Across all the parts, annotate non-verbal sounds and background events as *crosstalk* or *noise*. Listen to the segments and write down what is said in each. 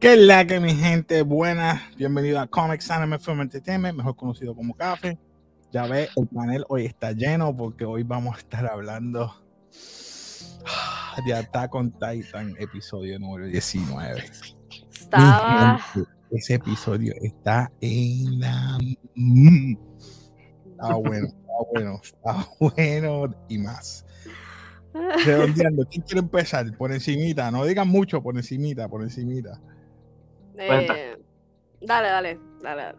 ¿Qué es la que mi gente buena? Bienvenido a Comics Anime Film Entertainment, mejor conocido como Café. Ya ve, el panel hoy está lleno porque hoy vamos a estar hablando *sighs* de Attack on Titan, episodio número 19. Estaba. Ese episodio está en la. Está bueno, está bueno, está bueno y más. *laughs* Redondeando, ¿quién quiere empezar? Por encimita, no digan mucho, por encimita, por encimita. Eh, dale, dale, dale, dale.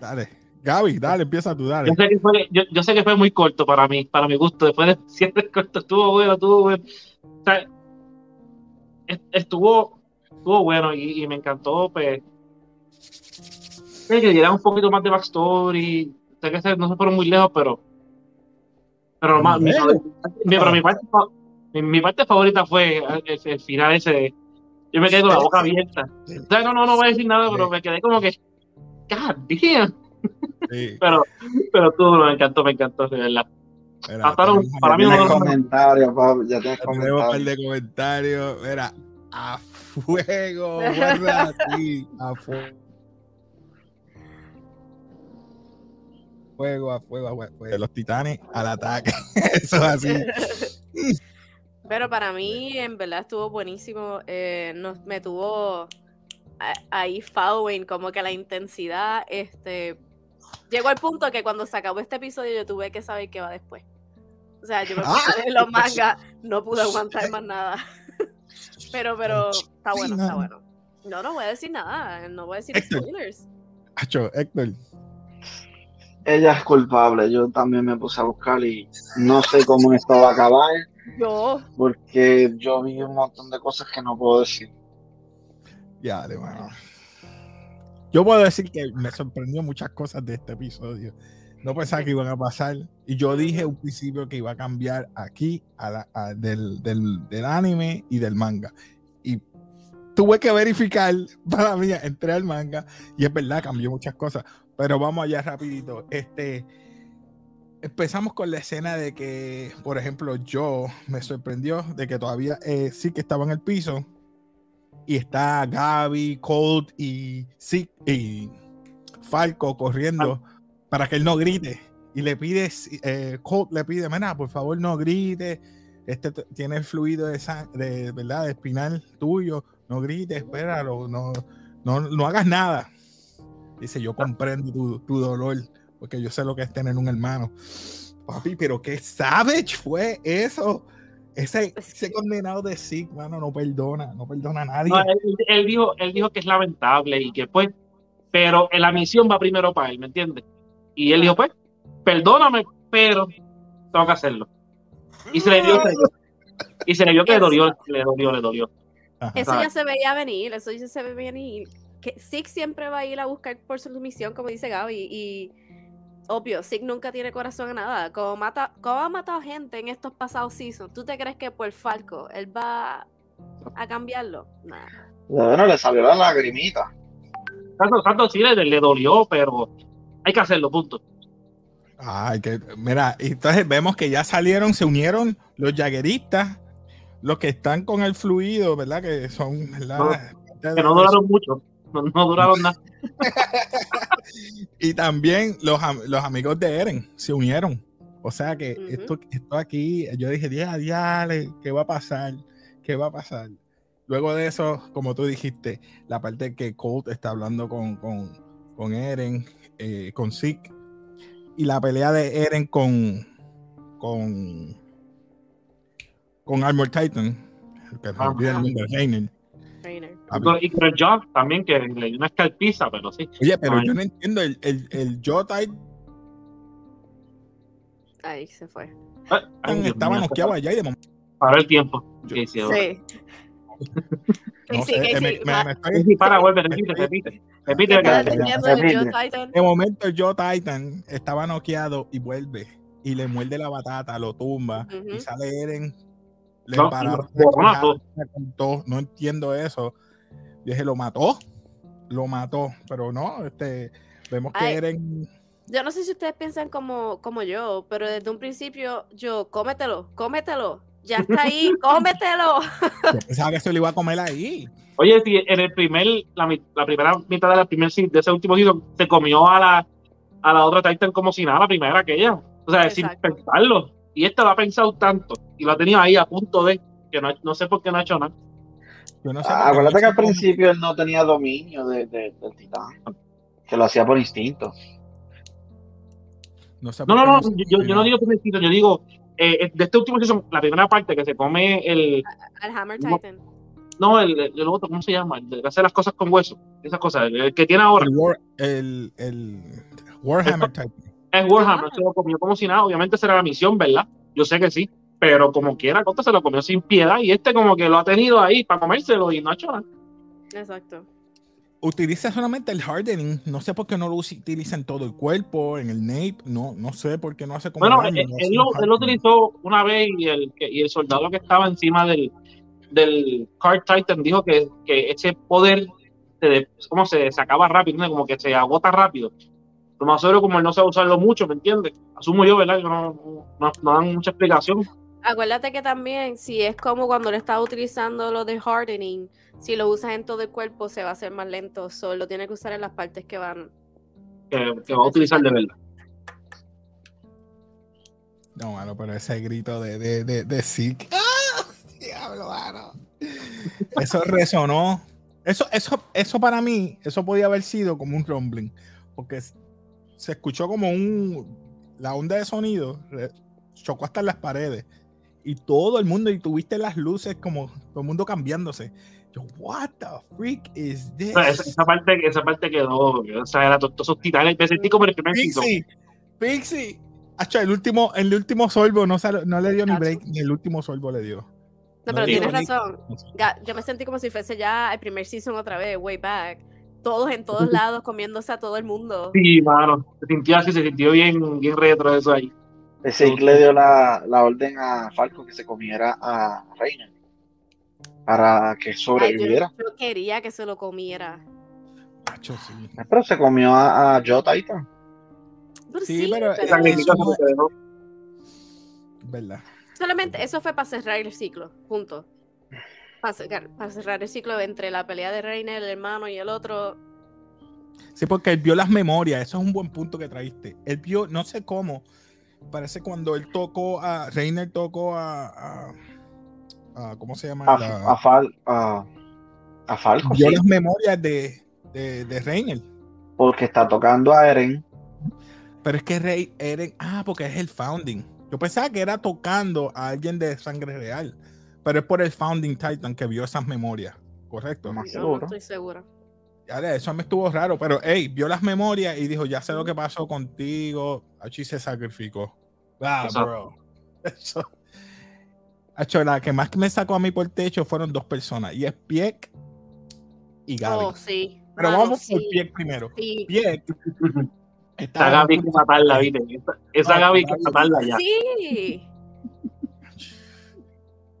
Dale. Gaby, dale, empieza tú, dale. Yo sé, que fue, yo, yo sé que fue muy corto para mí, para mi gusto. Después de siempre *laughs* corto, estuvo bueno, estuvo bueno. O sea, est- estuvo, estuvo bueno y, y me encantó, pues. Que diera un poquito más de backstory. Sé que se- no se fueron muy lejos, pero. Pero, más, mi, Lejos. mi- pero mi, parte, fa- mi, mi parte favorita fue el, el final ese. de- Yo me quedé con la boca abierta. O sea, no, no, no voy a decir nada, pero me quedé como que. God damn. Sí, *laughs* Pero, pero tú me encantó, me encantó, de verdad. mira, Pasaron- tenemos- para mí de los- comentarios, ya tienes tenemos un par comentarios. de comentarios. Mira, a fuego, guarda así, *laughs* a fuego. Fuego, a fuego, a fuego. Los titanes al ataque. *laughs* Eso es así. Pero para mí, en verdad, estuvo buenísimo. eh, nos, me tuvo ahí following, como que la intensidad. Este, llegó al punto que cuando se acabó este episodio, yo tuve que saber qué va después. O sea, yo me puse a leer los mangas, no pude *laughs* aguantar más nada. *laughs* pero, pero, está bueno, está bueno. No, no voy a decir nada, no voy a decir Héctor. spoilers. Hacho, Héctor. Ella es culpable, yo también me puse a buscar y no sé cómo esto va a acabar Yo, porque yo vi un montón de cosas que no puedo decir. Ya, de bueno. Yo puedo decir que me sorprendió muchas cosas de este episodio. No pensaba que iban a pasar. Y yo dije un principio que iba a cambiar aquí a la- a- del, del- del anime y del manga. Y tuve que verificar *laughs* para mí, entré al manga y es verdad, cambió muchas cosas. Pero vamos allá rapidito. Este, empezamos con la escena de que, por ejemplo, yo me sorprendió de que todavía eh, sí que estaba en el piso y está Gaby, Colt y, sí, y Falco corriendo para que él no grite. Y le pide, eh, Colt le pide, mira, por favor no grite. Este tiene el fluido de, de verdad, de espinal tuyo. No grites, espéralo, no, no, no hagas nada. Dice, yo comprendo tu, tu dolor, porque yo sé lo que es tener un hermano. Papi, pero qué savage fue eso. Ese, ese condenado de Sig, mano, no perdona, no perdona a nadie. No, él, él dijo, él dijo que es lamentable y que pues, pero la misión va primero para él, ¿me entiendes? Y él dijo, pues, perdóname, pero tengo que hacerlo. Y se le dio, se le dio. y se le vio que le dolió, le dolió, le dolió. Ajá. Eso ya se veía venir, eso ya se veía venir. Que Sig siempre va a ir a buscar por su misión, como dice Gaby, y obvio, Sig nunca tiene corazón a nada. Como, mata, como ha matado gente en estos pasados seasons, ¿tú te crees que por Falco él va a cambiarlo? Nah. Bueno, le salió la lagrimita. Santo, Santo sí le, le dolió, pero hay que hacerlo, punto. Ay, que, mira, y entonces vemos que ya salieron, se unieron los jagueristas, los que están con el fluido, ¿verdad? Que son, ¿verdad? Que no duraron mucho, no, no duraron nada. *laughs* Y también los, los amigos de Eren se unieron. O sea que esto, esto aquí, yo dije, ya, diale, ¿qué va a pasar? ¿Qué va a pasar? Luego de eso, como tú dijiste, la parte que Colt está hablando con, con, con Eren, eh, con Zeke, y la pelea de Eren con con con Armor Titan, que olvida el nombre, Reiner. Trainer. Y con- Y con el John también, que le dio una escalpiza, pero sí. Oye, pero Ay. yo no entiendo el, el, el Jotai Ahí se fue. Ay, ay, estaba noqueado allá y de momento Para el tiempo. Yo- Sí, *laughs* no Sí, sé, que eh, me- sí, me- va- me estoy- Sí, para, vuelve, repite, repite. Repite. ¿Qué estás que-? De momento, Joe Titan estaba noqueado y vuelve y le muerde la batata, lo tumba y Ujú. sale Eren. Le No, pararon lo- lo la mató. contó, No entiendo eso. Dije, lo mató, lo mató, pero no, este, vemos que Ay. Eren. Yo no sé si ustedes piensan como, como yo, pero desde un principio yo, cómetelo, cómetelo. Ya está ahí, *laughs* cómetelo. Yo pensaba que se lo iba a comer ahí. Oye, si en el primer, la, primera mitad de la primer de ese último season se comió a la, a la otra Titan como si nada, la primera aquella. O sea, sin Exacto. pensarlo. Y este lo ha pensado tanto y lo ha tenido ahí a punto de que no, no sé por qué no ha hecho nada. Yo no sé Ah, por acuérdate que al principio él no tenía dominio de, de- del titán. Que lo hacía por instinto. No, sé No, por no, qué no, yo, yo no digo primer season, yo digo eh, de este último season, la primera parte que se come el, Al Hammer No. Titan. no, el, el, el otro, ¿cómo se llama? El de hacer las cosas con hueso, esas cosas, el, el que tiene ahora. El, War, el, el Warhammer type. Es Warhammer, Ah. se lo comió como si nada. Obviamente será la misión, ¿verdad? Yo sé que sí. Pero como quiera, Costa se lo comió sin piedad. Y este como que lo ha tenido ahí para comérselo y no ha hecho nada. Exacto. Utiliza solamente el hardening. No sé por qué no lo utiliza en todo el cuerpo, en el nape. No, no sé por qué no hace como. Bueno, daño, él, no él lo, él utilizó una vez y el, y el soldado que estaba encima del, del Card Titan dijo que, que ese poder se, como se, se acaba rápido, como que se agota rápido. Lo más seguro, como él no sabe usarlo mucho, ¿me entiendes? Asumo yo, ¿verdad? Que no, no, no dan mucha explicación. Acuérdate que también, si es como cuando le estaba utilizando lo de hardening, si lo usas en todo el cuerpo se va a hacer más lento. Solo tiene que usar en las partes que van. Que, que va a utilizar de verdad. No, mano, pero ese grito de, de, de, de Zeke. *laughs* ¡Ah! Diablo, mano. Eso resonó. Eso, eso, eso para mí, eso podía haber sido como un rumbling. Porque se escuchó como un. La onda de sonido re- chocó hasta en las paredes. Y todo el mundo, y tuviste las luces como todo el mundo cambiándose. Yo, what the freak is this? O sea, esa, esa parte, esa parte quedó, o sea, era todos esos titanes. Me sentí como el primer. Pixie, Pixie. Acho, el último, el último sorbo no, sal- no le dio ni break, ni el último sorbo le dio. No, No pero digo tienes razón. Yo me sentí como si fuese ya el primer season otra vez, way back. Todos en todos lados comiéndose a todo el mundo. Sí, mano. Se sintió así, se sintió bien, bien retro eso ahí. Ese Ike le dio la, la orden a Falco que se comiera a Reina. Para que Ay, yo, sobreviviera. yo quería que se lo comiera. Sí. Pero se comió a, a Joe Titan. Pero Sí, sí, pero- eso-. ¿Verdad? solamente eso fue para cerrar el ciclo, punto. Para cerrar, para cerrar el ciclo entre la pelea de Reina, el hermano y el otro. Sí, porque él vio las memorias. Eso es un buen punto que traíste. Él vio, no sé cómo, parece cuando él tocó a. Reiner tocó a. a- a- ¿Cómo se llama? A, La- a, Fal, a, a Falco, vio sí, las memorias de, de, de Reiner. porque está tocando a Eren. Pero es que Rey Eren. Ah, porque es el founding. Yo pensaba que era tocando a alguien de sangre real. Pero es por el founding Titan que vio esas memorias. Correcto. Más Yo no seguro. estoy segura. Ya, eso me estuvo raro, pero hey, vio las memorias y dijo, ya sé lo que pasó contigo. Achi se sacrificó. Ah, bro. *laughs* Eso. Acho, la que más me sacó a mí por el techo fueron dos personas, y es Pieck y Gaby. Oh, sí. pero Mano, vamos por sí, Pieck primero. sí. Pieck. Esa Gaby que matarla, ¿viste? Esa, No, Gaby que matarla ya. Sí.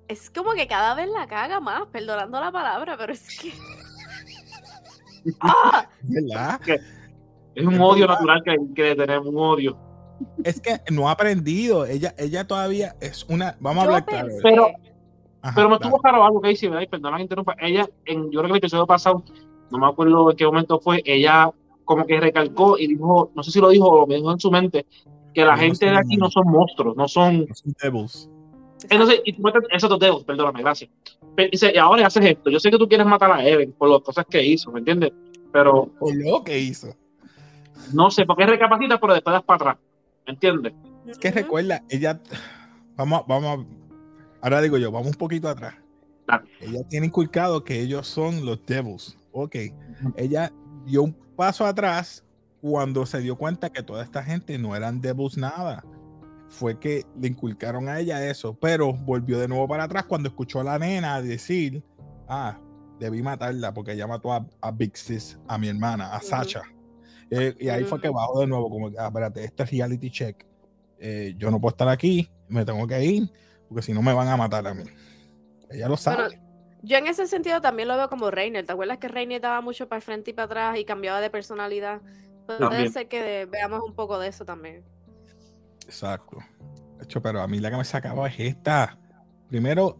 Es como que cada vez la caga más, perdonando la palabra, pero es que. *laughs* ¡Ah! ¿Verdad? Es un Es odio verdad. natural que, que le tenemos, un odio. Es que no ha aprendido. Ella, ella todavía es una. Vamos a Yo hablar claro. pensé- Pero- Ajá, Pero me estuvo claro algo que dice, ¿verdad? Y perdona que interrumpa. Ella, en, yo creo que el episodio pasado, no me acuerdo en qué momento fue, ella como que recalcó y dijo, no sé si lo dijo o lo dijo en su mente, que la No gente de aquí no son monstruos, no son. No son devils. Entonces, y tú metes esos dos dedos, perdóname, gracias. Pero dice, y ahora haces esto. Yo sé que tú quieres matar a Evan por las cosas que hizo, ¿me entiendes? Pero Por lo que hizo. no sé, porque recapacitas, pero después das para atrás, ¿me entiendes? Es que recuerda, ella. Vamos, vamos. Ahora digo yo, vamos un poquito atrás. Dale. Ella tiene inculcado que ellos son los devils. Ok. Ella dio un paso atrás cuando se dio cuenta que toda esta gente no eran devils nada. Fue que le inculcaron a ella eso, pero volvió de nuevo para atrás cuando escuchó a la nena decir: Ah, debí matarla porque ella mató a, a Big Sis, a mi hermana, a. Sacha. Eh, y ahí fue que bajó de nuevo, como ah, espérate, este es reality check. Eh, yo no puedo estar aquí, me tengo que ir, porque si no me van a matar a mí. Ella lo sabe. Bueno, yo en ese sentido también lo veo como Reiner. ¿Te acuerdas que Reiner daba mucho para el frente y para atrás y cambiaba de personalidad? Puede También. ser que veamos un poco de eso también. Exacto. De hecho, pero a mí la que me sacaba es esta. primero,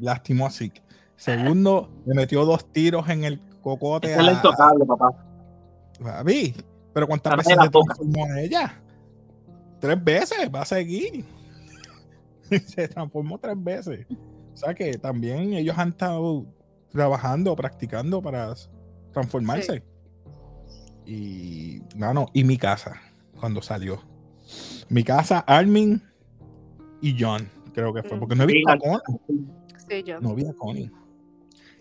lastimó a Zeke. Segundo, le metió dos tiros en el cocote. Es la intocable, papá. a vi. Pero ¿cuántas La veces boca. transformó en ella? Tres veces, va a seguir. *laughs* se transformó tres veces. O sea que también ellos han estado trabajando, practicando para transformarse. Y, mano, y mi casa, cuando salió. Mi casa, Armin y John, creo que fue. Porque no he visto a Connie. Sí, yo. No vi a Connie.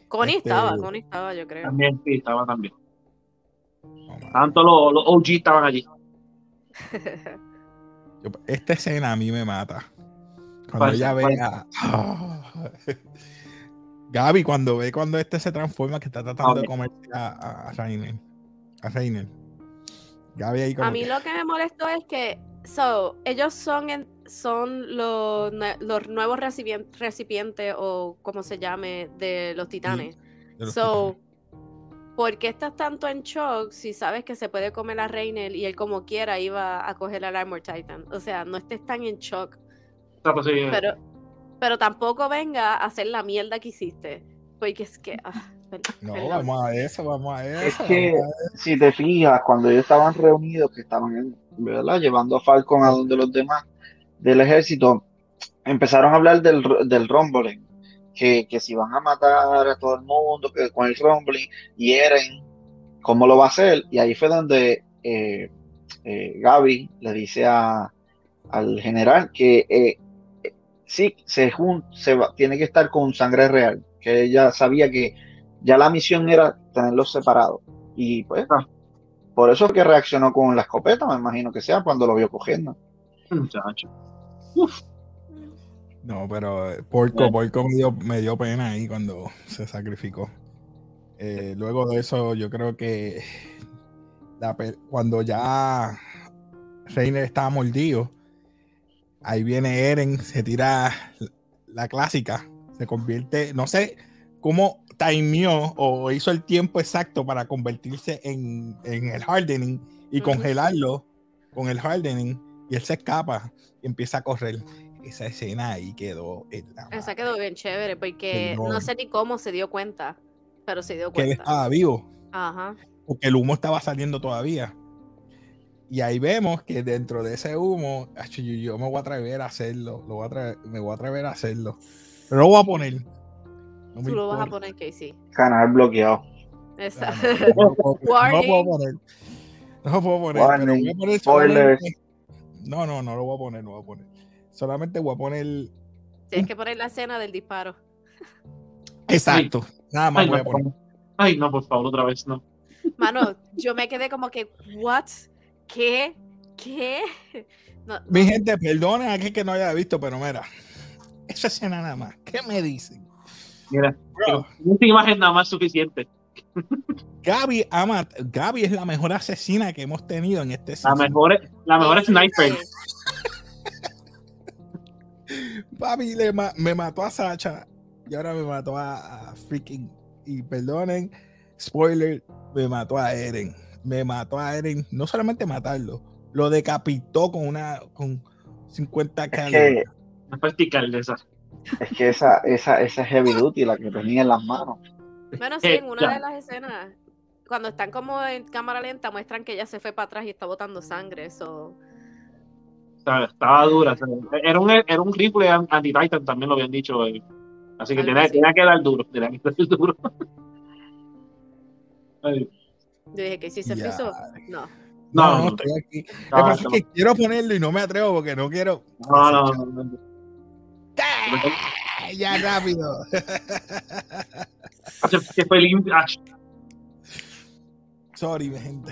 Connie este- estaba, Connie estaba, yo creo. También, sí, estaba también. Mano. Tanto los, los OG estaban allí. *laughs* Yo- esta escena a mí me mata. Cuando ¿Cuál? ella ve a. *laughs* Gaby, cuando ve cuando este se transforma, que está tratando de comer a, a, a Rainer. A Rainer. Gaby ahí como. A mí que- lo que me molestó es que, so, ellos son, en- son los, los nuevos recipien- recipientes o como se llame de los titanes. de los So, ¿por qué estás tanto en shock si sabes que se puede comer a Reiner y él como quiera iba a coger al Armor Titan? O sea, no estés tan en shock. Sí. Pero, pero tampoco venga a hacer la mierda que hiciste. Porque es que. ah, *laughs* No, vamos a eso, vamos a eso. que- vamos a Si te fijas, cuando ellos estaban reunidos, que estaban en- llevando a Falcon a donde los demás del ejército, empezaron a hablar del, del rumbling, que, que si van a matar a todo el mundo, que con el rumbling, y Eren, ¿cómo lo va a hacer? Y ahí fue donde eh, eh, Gaby le dice al general que eh, sí, se, jun- se va- tiene que estar con sangre real, que ella sabía que ya la misión era tenerlos separados. Y pues, Ah. Por eso es que reaccionó con la escopeta, me imagino que sea, cuando lo vio cogiendo. Muchacho. No, pero eh, Porco, Bueno. Porco me dio, me dio pena ahí cuando se sacrificó. Eh, luego de eso, yo creo que la cuando ya Reiner estaba mordido, ahí viene Eren, se tira la clásica, se convierte, no sé cómo timeó o hizo el tiempo exacto para convertirse en, en el hardening y congelarlo con el hardening y él se escapa y empieza a correr. Esa escena ahí quedó Esa quedó bien chévere porque no sé ni cómo se dio cuenta, pero se dio que él cuenta. estaba vivo Ajá. porque el humo estaba saliendo todavía. Y ahí vemos que dentro de ese humo, yo, yo me voy a atrever a hacerlo, lo voy a atrever- me voy a atrever a hacerlo. Pero lo voy a poner. No Tú lo vas a poner, Casey. Canal bloqueado. Esa- No, *laughs* no, puedo poner, no lo puedo poner. No lo puedo poner, pero voy a Warning. poner Spoilers. solamente- No, no, no lo voy a poner, no lo voy a poner. Solamente voy a poner. Tienes que poner la escena del disparo. Exacto. Nada más Ay, voy no, a poner. Ay, no, por favor, otra vez, no. Mano, yo me quedé como que, ¿what? ¿Qué? ¿Qué? No, Mi gente, perdonen a aquel que no haya visto, pero mira, esa escena nada más. ¿Qué me dicen? Mira, esta imagen nada más es suficiente. Gaby ama, Gaby es la mejor asesina que hemos tenido en este La season. mejor, la mejor sniper. Papi le ma- me mató a Sacha y ahora me mató a, a freaking. Y perdonen, spoiler, me mató a Eren. Me mató a Eren, no solamente matarlo, lo decapitó con una con 50 Es calibres. que, Es vertical de esa. Es que esa, esa, esa heavy duty, la que tenía en las manos. Bueno, sí, en una de las escenas, cuando están como en cámara lenta, muestran que ella se fue para atrás y está botando sangre. Eso. O sea, estaba dura. o sea, era, un, era un rifle an- anti-Titan, también lo habían dicho. eh. Así que tenía, tenía que dar duro. Tenía que dar duro. *laughs* Ay, Yo dije que si se frizó. No. No, No, no, no, estoy aquí. No, es que quiero ponerlo y no me atrevo porque no quiero. no, no, no, no, no. Ya rápido. *laughs* Que fue limpio. Ah, Sorry, mi gente.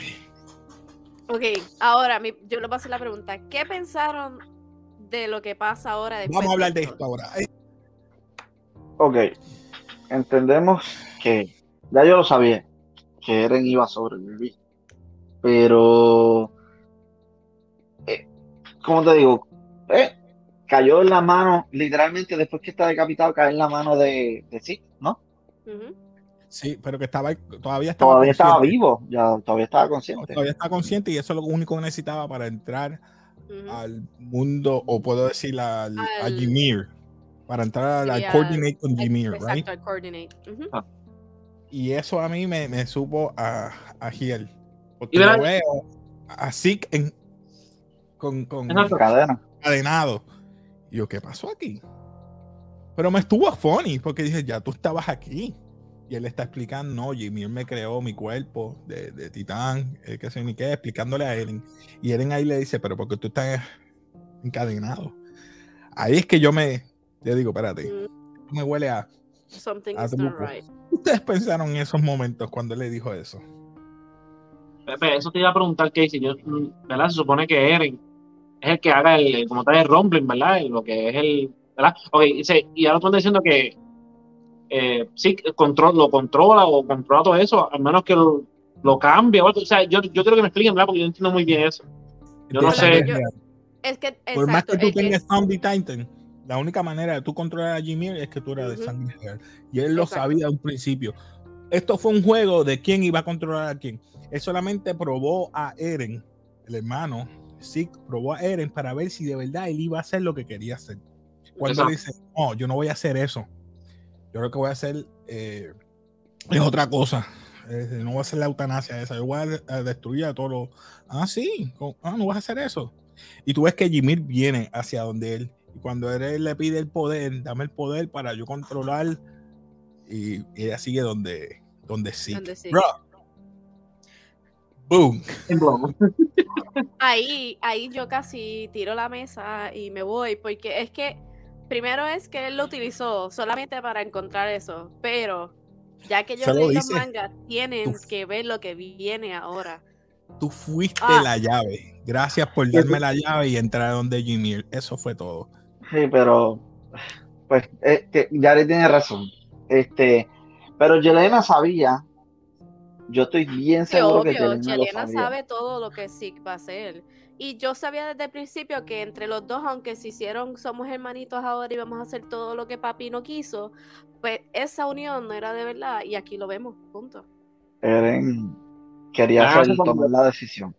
Ok, ahora mi- yo les voy a hacer la pregunta. ¿Qué pensaron de lo que pasa ahora después Vamos a hablar de esto? ahora. Ok, entendemos que ya yo lo sabía, que Eren iba a sobrevivir, pero, eh, ¿cómo te digo? Eh, cayó en la mano, literalmente después que está decapitado, cae en la mano de, de Zeke, ¿no? Sí, pero que estaba todavía estaba Todavía estaba vivo, ya todavía estaba consciente. Todavía está consciente y eso es lo único que necesitaba para entrar al mundo, o puedo decir al, a Al- Ymir. para entrar al Sí, a- coordinate con right? Exacto, al coordinate. Ujú. Y eso a mí me, me supo a, a Giel. Porque verás- veo a Zeke en, con, con Exacto. Cadena. Y yo, ¿qué pasó aquí? Pero me estuvo funny porque dije, ya tú estabas aquí. Y él está explicando, no, Jimmy él me creó mi cuerpo de, de titán, eh, que sé ni qué, explicándole a Eren. Y Eren ahí le dice, pero porque tú estás encadenado. Ahí es que yo me, le digo, espérate, Mm, me huele a... Something is tú- not right. ¿Ustedes pensaron en esos momentos cuando él le dijo eso? Pepe, eso te iba a preguntar, Casey. Yo, mm, ¿verdad? Se supone que Eren es el que haga el, como tal, el rumbling, ¿verdad? Lo que es el. ¿Verdad? Ok, dice, y ahora tú estás diciendo que eh, sí, control, lo controla o controla todo eso, al menos que lo, lo cambie. o sea, yo, yo quiero que me expliquen, ¿verdad? Porque yo entiendo muy bien eso. Yo no sé. Yo-. Es que, Por más exacto, que tú el que- tengas Zombie Titan, la única manera de tú controlar a Jimmy es que tú eras de Ujú. sangre real. Y él lo Exacto. sabía a un principio. Esto fue un juego de quién iba a controlar a quién. Él solamente probó a Eren, el hermano. Sí, probó a Eren para ver si de verdad él iba a hacer lo que quería hacer. Cuando él dice, no, yo no voy a hacer eso. Yo lo que voy a hacer eh, es otra cosa. Eh, no voy a hacer la eutanasia esa. Yo voy a, de- a destruir a todos los. Ah, sí. Ah, no vas a hacer eso. Y tú ves que Jimmy viene hacia donde él. Y cuando él le pide el poder, dame el poder para yo controlar. Y, y ella sigue donde, donde sí. Donde sí. Bro. Boom. *laughs* ahí, ahí yo casi tiro la mesa y me voy, porque es que primero es que él lo utilizó solamente para encontrar eso, pero ya que yo leí los mangas, tienen Uf. que ver lo que viene ahora. Tú fuiste Ah. la llave. Gracias por darme la llave y entrar donde Jimmy. Eso fue todo. Sí, pero pues Jared tiene razón. Este, pero Yelena sabía. Yo estoy bien seguro que obvio, Yelena lo Yelena sabía. sabe todo lo que Zeke va a hacer. Y yo sabía desde el principio que entre los dos, aunque se hicieron, somos hermanitos ahora y vamos a hacer todo lo que papi no quiso, pues esa unión no era de verdad y aquí lo vemos, punto. Eren quería Ah, hacer, tomar la decisión.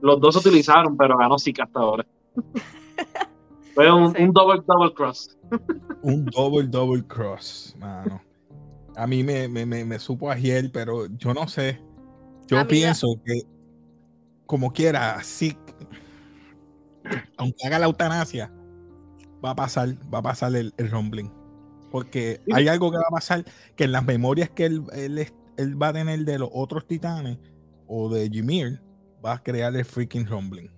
Los dos se utilizaron, pero ganó Zika hasta ahora. *laughs* Fue un, Sí. un double, double cross. Un double, double cross, mano. A mí me, me, me, me supo a Giel, pero yo no sé. Yo pienso que, como quiera, así, aunque haga la eutanasia, va a pasar, va a pasar el, el rumbling. Porque hay algo que va a pasar que en las memorias que él, él, él va a tener de los otros titanes o de Ymir, va a crear el freaking rumbling.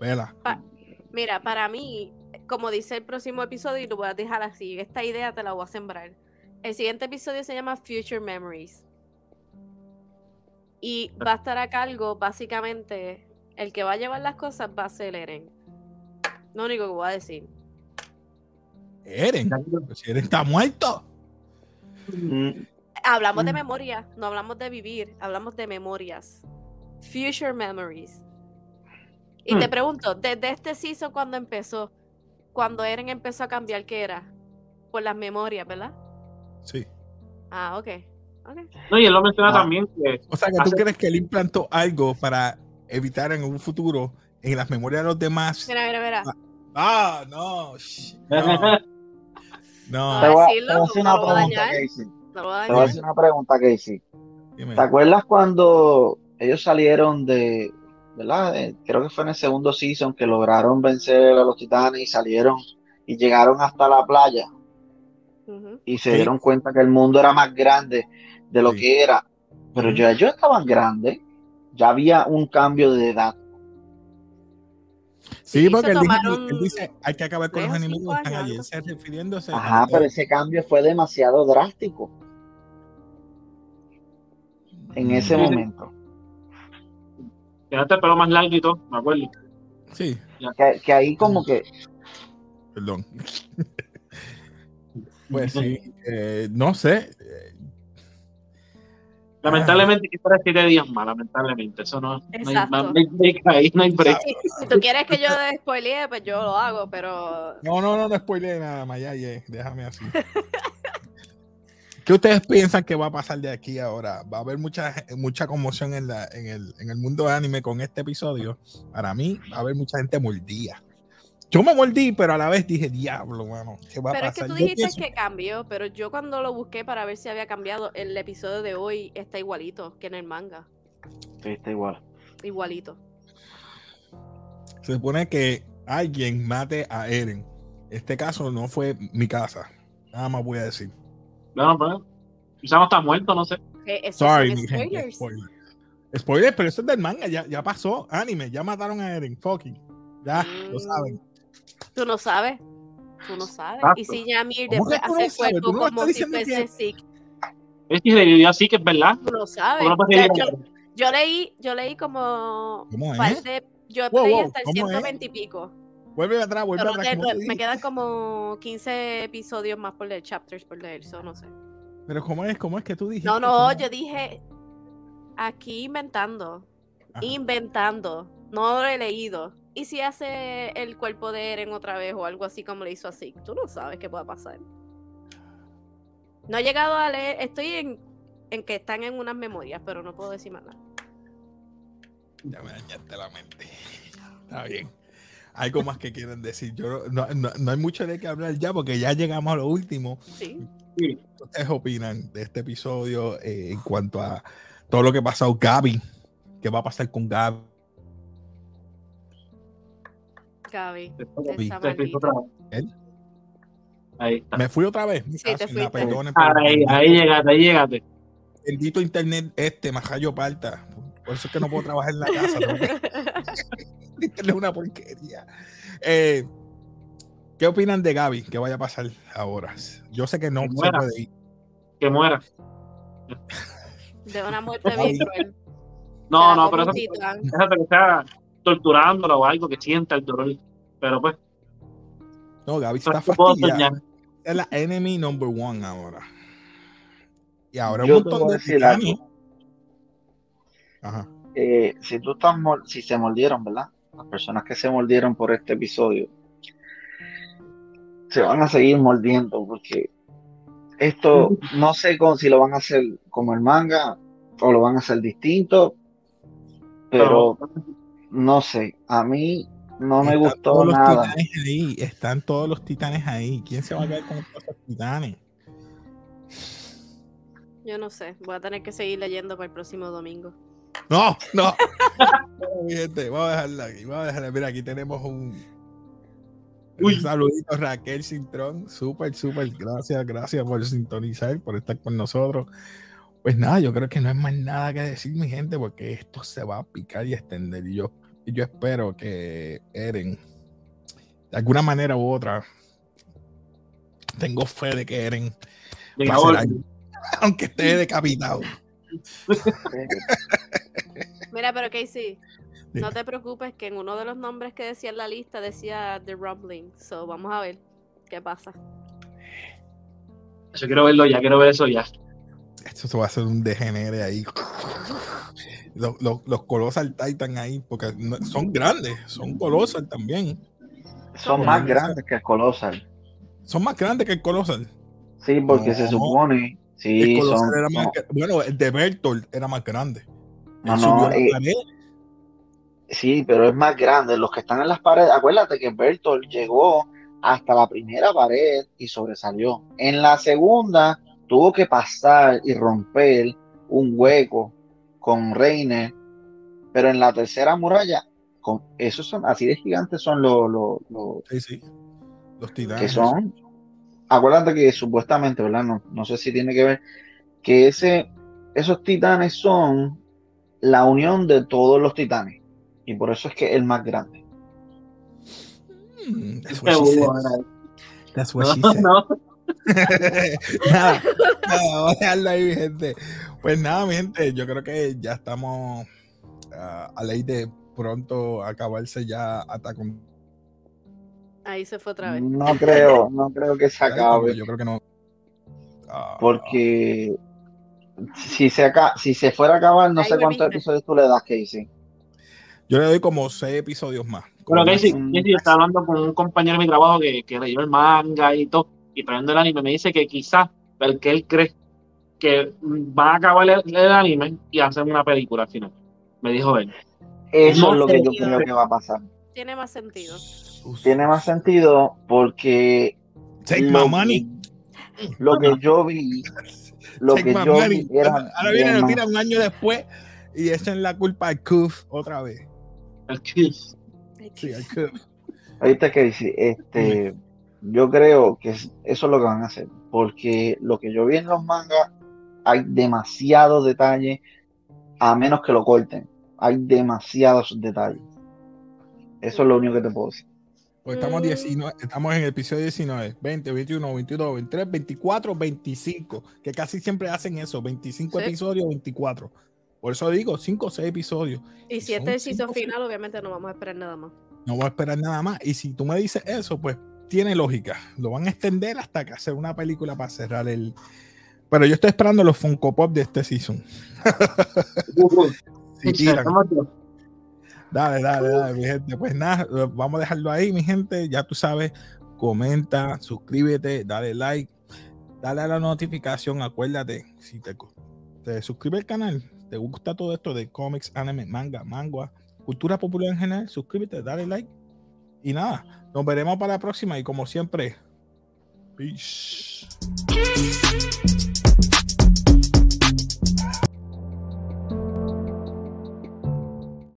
Vela. Mira, para mí, como dice el próximo episodio, y lo voy a dejar así, esta idea te la voy a sembrar. El siguiente episodio se llama Future Memories. Y va a estar a cargo, básicamente, el que va a llevar las cosas va a ser Eren. Lo único que voy a decir. Eren, pues si Eren está muerto. Mm, Hablamos de Mm. memoria, no hablamos de vivir, hablamos de memorias. Future Memories. Y te Hmm. pregunto, desde este season cuando empezó, cuando Eren empezó a cambiar, ¿qué era? Por las memorias, ¿verdad? Sí. Ah, ok. ok. No, y él lo menciona Ah. también que O sea, que tú Hace- crees que él implantó algo para evitar en un futuro en las memorias de los demás. Mira, mira, mira. Ah, no. sh- No, *laughs* Ah, Te voy a, decirlo, te voy a hacer no una lo voy a pregunta, dañar. Casey. No Te voy a hacer una pregunta, Casey. dime. ¿Te acuerdas cuando ellos salieron de, ¿verdad? Eh, creo que fue en el segundo season que lograron vencer a los titanes y salieron y llegaron hasta la playa Y se Sí. dieron cuenta que el mundo era más grande de lo Sí. que era. Pero ya ellos estaban grandes, ya había un cambio de edad. Sí, Sí, porque él, dice, tomaron él dice, hay que acabar con los enemigos que están años, allí. algo Él se refiriéndose a Ajá, pero ese cambio fue demasiado drástico en ese Sí, momento. Tienes el pelo más largo y todo, me acuerdo. Sí, Que, que ahí como que perdón. Pues sí, eh, no sé. eh, Lamentablemente, que fuera siete días más, lamentablemente. Eso no, no hay, Exacto. no hay break ahí, no hay break. Si, si tú quieres que yo spoilee, pues yo lo hago, pero No, no, no, no spoile nada, Mayaye, déjame así. ¿Qué ustedes piensan que va a pasar de aquí ahora? ¿Va a haber mucha, mucha conmoción en, la, en, el, en el mundo de anime con este episodio? Para mí, va a haber mucha gente mordida. Yo me mordí, pero a la vez dije, diablo, mano, ¿qué va a Pero es que tú dijiste pienso- que cambió, pero yo cuando lo busqué para ver si había cambiado, el episodio de hoy está igualito que en el manga. Sí, está igual. Igualito. Se supone que alguien mate a Eren. Este caso no fue mi casa. Nada más voy a decir. Bueno, pues, quizá no está muerto, no sé. Sorry, mi gente. spoilers. Spoiler. Spoiler, pero eso es del manga. Ya, ya pasó. Anime. Ya mataron a Eren. Fucking. Ya, lo Mm. saben. Tú no sabes. Tú no sabes. Exacto. Y si Yamir ¿Cómo que después hace el cuerpo no como si fuese Zeke, Es que revivió así, que es verdad. tú lo sabes. Yo, yo leí, yo leí como ¿Cómo es? parte, yo Wow, leí wow, hasta el ¿cómo es? 120 y pico. Vuelve atrás, vuelve Pero atrás. que- ¿cómo te me quedan como 15 episodios más por leer, chapters por leer, eso no sé. Pero ¿cómo es? ¿Cómo es que tú dijiste? No, no, ¿Cómo? yo dije aquí inventando, Ajá. inventando, no lo he leído. ¿Y si hace el cuerpo de Eren otra vez o algo así como le hizo así? Tú no sabes qué pueda pasar. No he llegado a leer, estoy en, en que están en unas memorias, pero no puedo decir más nada. Ya me dañaste la mente. *laughs* Está bien. Algo más que quieren decir. Yo no, no, no hay mucho de qué hablar ya porque ya llegamos a lo último. Sí. Sí. ¿Qué ustedes opinan de este episodio eh, en cuanto a todo lo que ha pasado? Gaby, ¿qué va a pasar con Gaby? Gaby. Me fui otra vez. Sí, te fuiste. perdonen por- Ahí, ahí llegaste, ahí llegaste. Bendito internet este, majayo parta. Por eso es que no puedo trabajar en la casa. *laughs* Internet es una porquería. Eh, ¿Qué opinan de Gaby? ¿Qué vaya a pasar ahora? Yo sé que no Que se muera. puede ir. Que muera. De una muerte bien cruel. No, no, pero un eso torturándola o algo que sienta el dolor. Pero pues, No, Gaby está no puedo fastidiada. Es la enemy number one ahora. Y ahora Yo un te montón de decir titanes. algo. Ajá. Eh, si tú estás si se mordieron, ¿verdad? Las personas que se mordieron por este episodio se van a seguir mordiendo porque esto no sé con- si lo van a hacer como el manga o lo van a hacer distinto, pero no sé, a mí no me Están gustó todos los nada. titanes ahí. Están todos los titanes ahí. ¿Quién se va a quedar con todos los titanes? Yo no sé. Voy a tener que seguir leyendo para el próximo domingo. No, no. Gente, vamos a dejarla aquí. Vamos a dejarla. Mira, aquí tenemos un, Uy. un saludito Raquel Cintrón. Súper, súper. Gracias, gracias por sintonizar, por estar con nosotros. Pues nada, yo creo que no hay más nada que decir, mi gente, porque esto se va a picar y extender. Y yo, y yo espero que Eren, de alguna manera u otra, tengo fe de que Eren, va a *laughs* aunque esté decapitado. *laughs* Mira, pero Casey, Dime. no te preocupes que en uno de los nombres que decía en la lista decía The Rumbling. So, vamos a ver qué pasa. Yo quiero verlo ya, quiero ver eso ya. Esto se va a hacer un degenere ahí. Los, los, los Colossal Titan ahí, porque no- son grandes, son Colossal también. Son más grandes que el Colossal. Son más grandes que el Colossal. Sí, porque No. se supone, el sí, Colossal son, era más gra- bueno, el de Bertolt era más grande. No, no, eh. Sí, pero es más grande. Los que están en las paredes, acuérdate que Bertolt llegó hasta la primera pared y sobresalió. En la segunda tuvo que pasar y romper un hueco con Reiner, pero en la tercera muralla, con esos son así de gigantes son los, los, los Sí, sí. Los titanes. que son. Acuérdate que supuestamente, ¿verdad? No, no sé si tiene que ver que ese, esos titanes son la unión de todos los titanes. Y por eso es que es el más grande. Mm, that's what she Seguro, said. ¿verdad? That's what No, she said. *laughs* no. *laughs* nada, nada, vamos a dejarlo ahí, mi gente. Pues nada, mi gente, yo creo que ya estamos ah, a ley de pronto acabarse ya Attack on Ahí se fue otra vez. No creo, no creo que se acabe. Yo creo que no. Ah, Porque si se, aca- si se fuera a acabar, no Ahí sé cuántos episodios tú le das, Casey. Yo le doy como seis episodios más. Pero Casey. Mm. Casey, yo estaba hablando con un compañero de mi trabajo que, que leyó el manga y todo, y trayendo el anime, me dice que quizás, el que él cree que van a acabar el, el anime y hacer una película al final. Me dijo él. Eso No es lo que yo creo que va a pasar. Tiene más sentido. Tiene más sentido porque Take lo, my money. lo que yo vi, lo Take que my yo money. vi era Ahora viene, lo tiran un año después y echan la culpa al Cuf otra vez. El Kiss. Sí, al Cuf. Ahorita que dice, este, yo creo que es- eso es lo que van a hacer, porque lo que yo vi en los mangas hay demasiados detalles, a menos que lo corten, hay demasiados detalles. Eso es lo único que te puedo decir. Pues estamos, Mm. 19, estamos en el episodio 19, 20, 21, 22, 23, 24, 25, que casi siempre hacen eso, 25 Sí. episodios, 24. Por eso digo, 5 o 6 episodios. Y si este es el final, obviamente no vamos a esperar nada más. No voy a esperar nada más. Y si tú me dices eso, pues tiene lógica. Lo van a extender hasta que hacer una película para cerrar el. Pero yo estoy esperando los Funko Pop de este season. *laughs* Si tiran. Dale, dale, dale, mi gente. Pues nada, vamos a dejarlo ahí, mi gente. Ya tú sabes, comenta, suscríbete, dale like, dale a la notificación. Acuérdate, si te, te suscribes al canal, te gusta todo esto de cómics, anime, manga, manga, cultura popular en general, suscríbete, dale like. Y nada, nos veremos para la próxima. Y como siempre, peace.